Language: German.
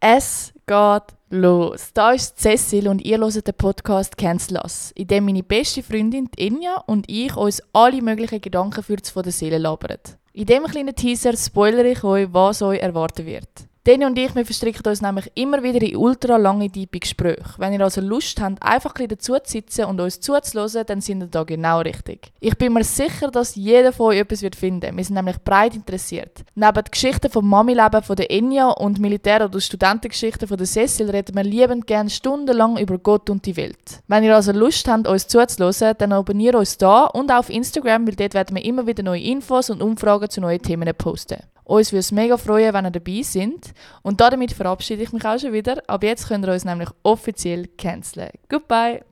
Es geht los. Da ist Cecil und ihr hört den Podcast Cancel Us, in dem meine beste Freundin Inja und ich uns alle möglichen Gedanken für von der Seele labern. In dem kleinen Teaser spoilere ich euch, was euch erwarten wird. Dani und ich, wir verstricken uns nämlich immer wieder in ultra lange, tiefe Gespräche. Wenn ihr also Lust habt, einfach ein dazu zu sitzen und uns zuzuhören, dann sind ihr da genau richtig. Ich bin mir sicher, dass jeder von euch etwas wird finden. Wir sind nämlich breit interessiert. Neben den Geschichten vom Mami-Leben von der Enya und Militär- oder Studentengeschichten von der Cecil reden wir liebend gerne stundenlang über Gott und die Welt. Wenn ihr also Lust habt, uns zuzuhören, dann abonniert uns da und auf Instagram, weil dort werden wir immer wieder neue Infos und Umfragen zu neuen Themen posten. Uns würde es mega freuen, wenn ihr dabei seid. Und damit verabschiede ich mich auch schon wieder. Ab jetzt könnt ihr uns nämlich offiziell canceln. Goodbye!